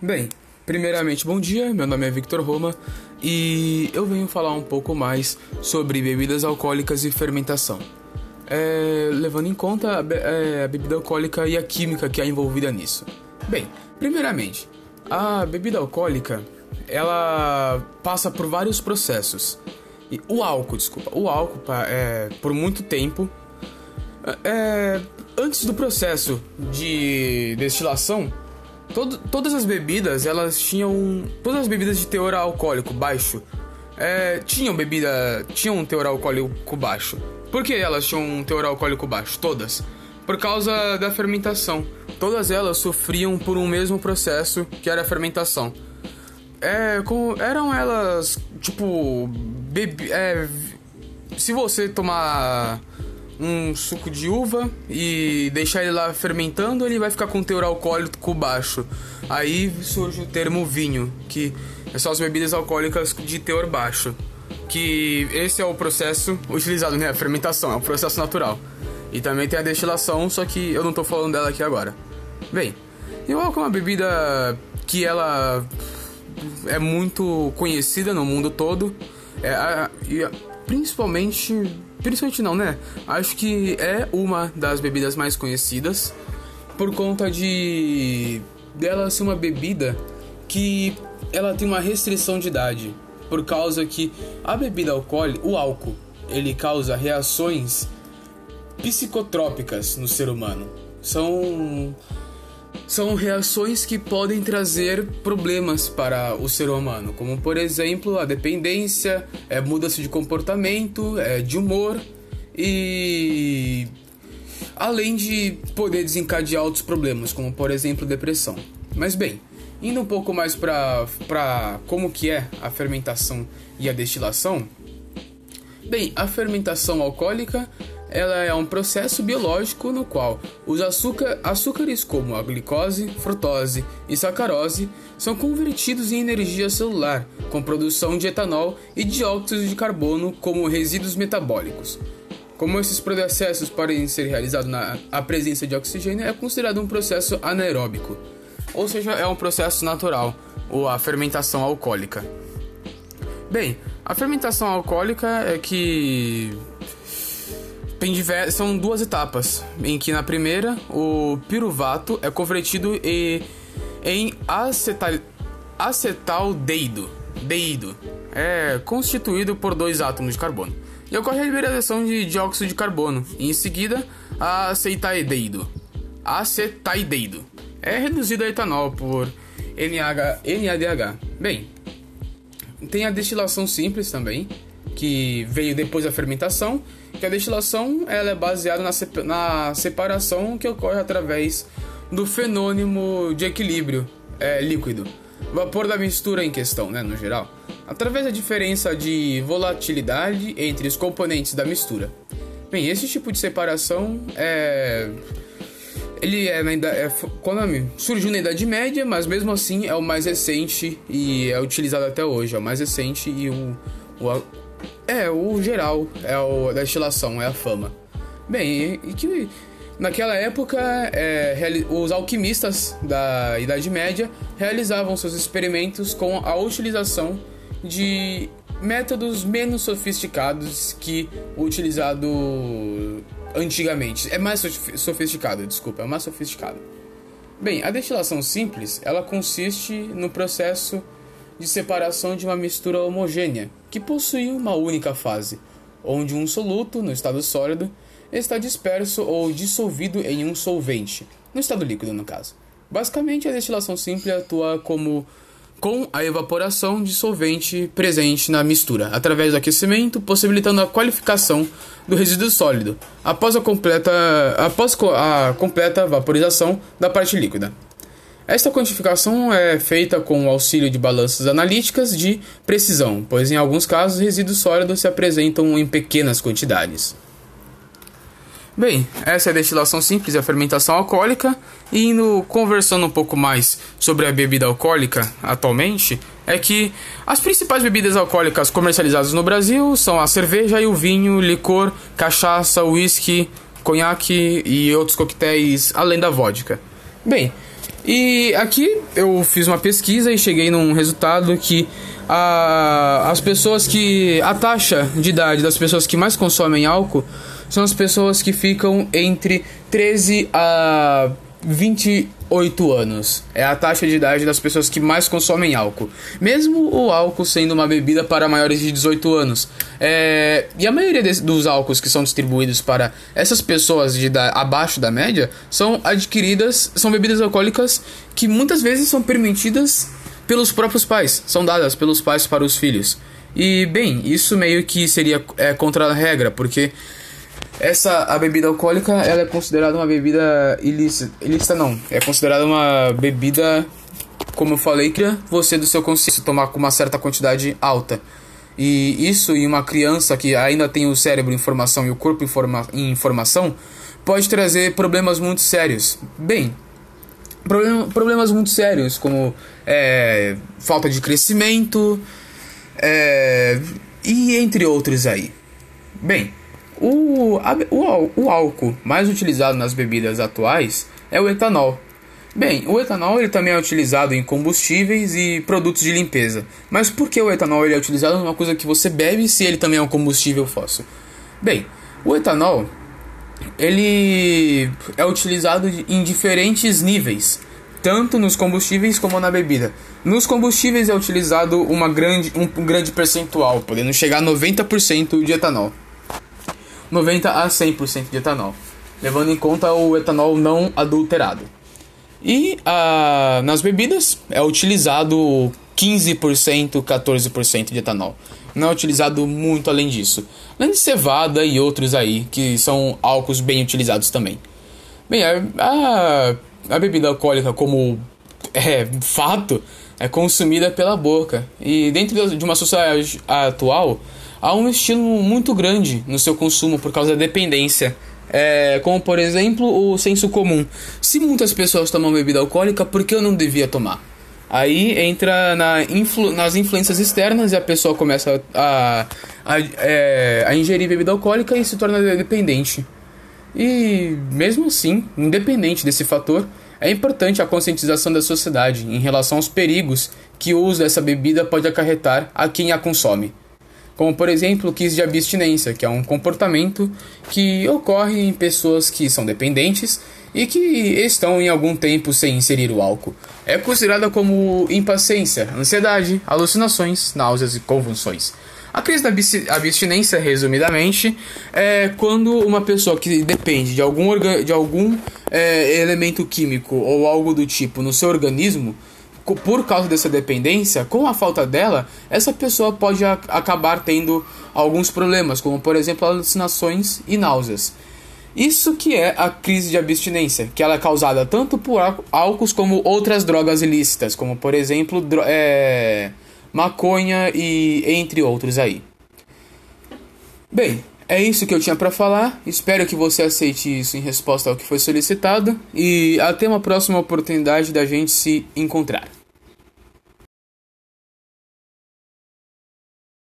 Bem, primeiramente, bom dia. Meu nome é Victor Roma e eu venho falar um pouco mais sobre bebidas alcoólicas e fermentação. É, levando em conta a, é, a bebida alcoólica e a química que é envolvida nisso. Bem, primeiramente, a bebida alcoólica ela passa por vários processos. E o álcool, desculpa, o álcool é, por muito tempo é, antes do processo de destilação Todo, todas as bebidas, elas tinham. Todas as bebidas de teor alcoólico baixo é, tinham bebida. tinham um teor alcoólico baixo. Por que elas tinham um teor alcoólico baixo? Todas. Por causa da fermentação. Todas elas sofriam por um mesmo processo que era a fermentação. É, como, eram elas, tipo, bebi, é, se você tomar um suco de uva e deixar ele lá fermentando, ele vai ficar com teor alcoólico baixo. Aí surge o termo vinho, que são as bebidas alcoólicas de teor baixo. Que esse é o processo utilizado, né? A fermentação, é um processo natural. E também tem a destilação, só que eu não tô falando dela aqui agora. Bem, e o álcool é uma bebida que ela é muito conhecida no mundo todo. É, a, e principalmente Principalmente não, né? Acho que é uma das bebidas mais conhecidas por conta de dela ser uma bebida que ela tem uma restrição de idade, por causa que a bebida alcoólica, o álcool, ele causa reações psicotrópicas no ser humano. São são reações que podem trazer problemas para o ser humano, como por exemplo a dependência, é, mudança de comportamento, é, de humor e além de poder desencadear outros problemas, como por exemplo depressão. Mas bem, indo um pouco mais para como que é a fermentação e a destilação. Bem, a fermentação alcoólica ela é um processo biológico no qual os açúcar, açúcares como a glicose, frutose e sacarose são convertidos em energia celular com produção de etanol e dióxido de carbono como resíduos metabólicos. Como esses processos podem ser realizados na presença de oxigênio, é considerado um processo anaeróbico, ou seja, é um processo natural, ou a fermentação alcoólica. Bem, a fermentação alcoólica é que tem são duas etapas, em que na primeira o piruvato é convertido em, em acetal, acetaldeído, deído, é constituído por dois átomos de carbono. E ocorre a liberação de dióxido de carbono, e em seguida a acetaldeído, acetaldeído. É reduzido a etanol por NH, NADH. Bem, tem a destilação simples também, que veio depois da fermentação, que a destilação ela é baseada na, na separação que ocorre através do fenômeno de equilíbrio é, líquido, vapor da mistura em questão, né, no geral, através da diferença de volatilidade entre os componentes da mistura. Bem, esse tipo de separação é ele é, na idade, é surgiu na Idade Média, mas mesmo assim é o mais recente e é utilizado até hoje. É o mais recente e o, o é, o geral é o da destilação, é a fama. Bem, e que naquela época é, os alquimistas da Idade Média realizavam seus experimentos com a utilização de métodos menos sofisticados que o utilizado antigamente. É mais sofisticado, desculpa, é mais sofisticado. Bem, a destilação simples, ela consiste no processo de separação de uma mistura homogênea, que possui uma única fase, onde um soluto, no estado sólido, está disperso ou dissolvido em um solvente, no estado líquido no caso. Basicamente, a destilação simples atua como com a evaporação de solvente presente na mistura, através do aquecimento, possibilitando a qualificação do resíduo sólido após a completa, após a completa vaporização da parte líquida. Esta quantificação é feita com o auxílio de balanças analíticas de precisão, pois em alguns casos resíduos sólidos se apresentam em pequenas quantidades. Bem, essa é a destilação simples e a fermentação alcoólica, e indo conversando um pouco mais sobre a bebida alcoólica atualmente, é que as principais bebidas alcoólicas comercializadas no Brasil são a cerveja e o vinho, licor, cachaça, uísque, conhaque e outros coquetéis além da vodka. Bem, E aqui eu fiz uma pesquisa e cheguei num resultado que a, as pessoas que. a taxa de idade das pessoas que mais consomem álcool são as pessoas que ficam entre 13 a 28 anos. É a taxa de idade das pessoas que mais consomem álcool. Mesmo o álcool sendo uma bebida para maiores de 18 anos. É... E a maioria dos álcools que são distribuídos para essas pessoas de da... abaixo da média são adquiridas, são bebidas alcoólicas que muitas vezes são permitidas pelos próprios pais, são dadas pelos pais para os filhos. E bem, isso meio que seria é, contra a regra, porque essa a bebida alcoólica, ela é considerada uma bebida ilícita, ilícita não, é considerada uma bebida como eu falei, que você do seu consciência tomar com uma certa quantidade alta. E isso em uma criança que ainda tem o cérebro em formação e o corpo em, forma, em informação pode trazer problemas muito sérios. Bem, problem, problemas muito sérios como é, falta de crescimento é, e entre outros aí. Bem, o, a, o, o álcool mais utilizado nas bebidas atuais é o etanol. Bem, o etanol ele também é utilizado em combustíveis e produtos de limpeza. Mas por que o etanol ele é utilizado numa coisa que você bebe se ele também é um combustível fóssil? Bem, o etanol ele é utilizado em diferentes níveis, tanto nos combustíveis como na bebida. Nos combustíveis é utilizado uma grande, um, grande percentual, podendo chegar a 90% de etanol. 90 a 100% de etanol, levando em conta o etanol não adulterado. E ah, nas bebidas é utilizado 15%, 14% de etanol. Não é utilizado muito além disso. Além de cevada e outros aí, que são álcools bem utilizados também. Bem, a, a, a bebida alcoólica, como é fato, é consumida pela boca. E dentro de uma sociedade atual, há um estímulo muito grande no seu consumo por causa da dependência. É, como por exemplo o senso comum. Se muitas pessoas tomam bebida alcoólica, por que eu não devia tomar? Aí entra na influ nas influências externas e a pessoa começa a, a, é, a ingerir bebida alcoólica e se torna dependente. E mesmo assim, independente desse fator, é importante a conscientização da sociedade em relação aos perigos que o uso dessa bebida pode acarretar a quem a consome como por exemplo o quis de abstinência, que é um comportamento que ocorre em pessoas que são dependentes e que estão em algum tempo sem inserir o álcool. É considerada como impaciência, ansiedade, alucinações, náuseas e convulsões. A crise da abstinência, resumidamente, é quando uma pessoa que depende de algum, de algum é, elemento químico ou algo do tipo no seu organismo por causa dessa dependência, com a falta dela, essa pessoa pode acabar tendo alguns problemas, como por exemplo alucinações e náuseas. Isso que é a crise de abstinência, que ela é causada tanto por álcools como outras drogas ilícitas, como por exemplo é, maconha e entre outros aí. Bem, é isso que eu tinha para falar. Espero que você aceite isso em resposta ao que foi solicitado e até uma próxima oportunidade da gente se encontrar.